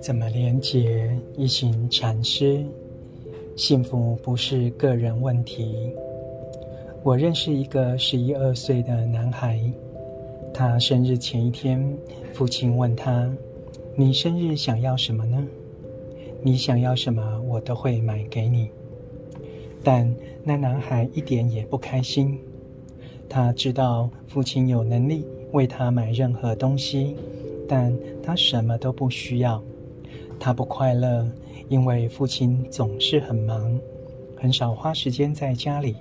怎么连结？一行禅师，幸福不是个人问题。我认识一个十一二岁的男孩，他生日前一天，父亲问他：“你生日想要什么呢？你想要什么，我都会买给你。”但那男孩一点也不开心。他知道父亲有能力为他买任何东西，但他什么都不需要。他不快乐，因为父亲总是很忙，很少花时间在家里。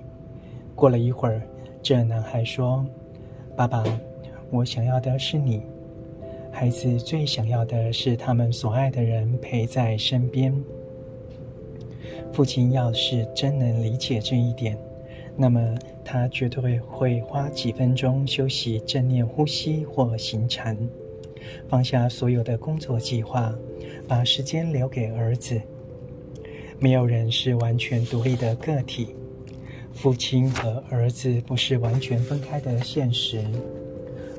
过了一会儿，这男孩说：“爸爸，我想要的是你。”孩子最想要的是他们所爱的人陪在身边。父亲要是真能理解这一点，那么他绝对会花几分钟休息、正念呼吸或行禅。放下所有的工作计划，把时间留给儿子。没有人是完全独立的个体，父亲和儿子不是完全分开的现实。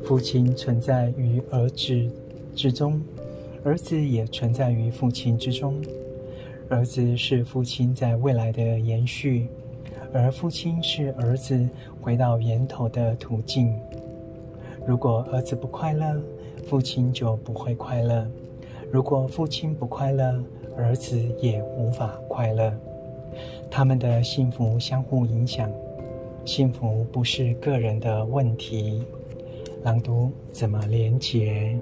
父亲存在于儿子之中，儿子也存在于父亲之中。儿子是父亲在未来的延续，而父亲是儿子回到源头的途径。如果儿子不快乐，父亲就不会快乐。如果父亲不快乐，儿子也无法快乐。他们的幸福相互影响，幸福不是个人的问题。朗读怎么连结？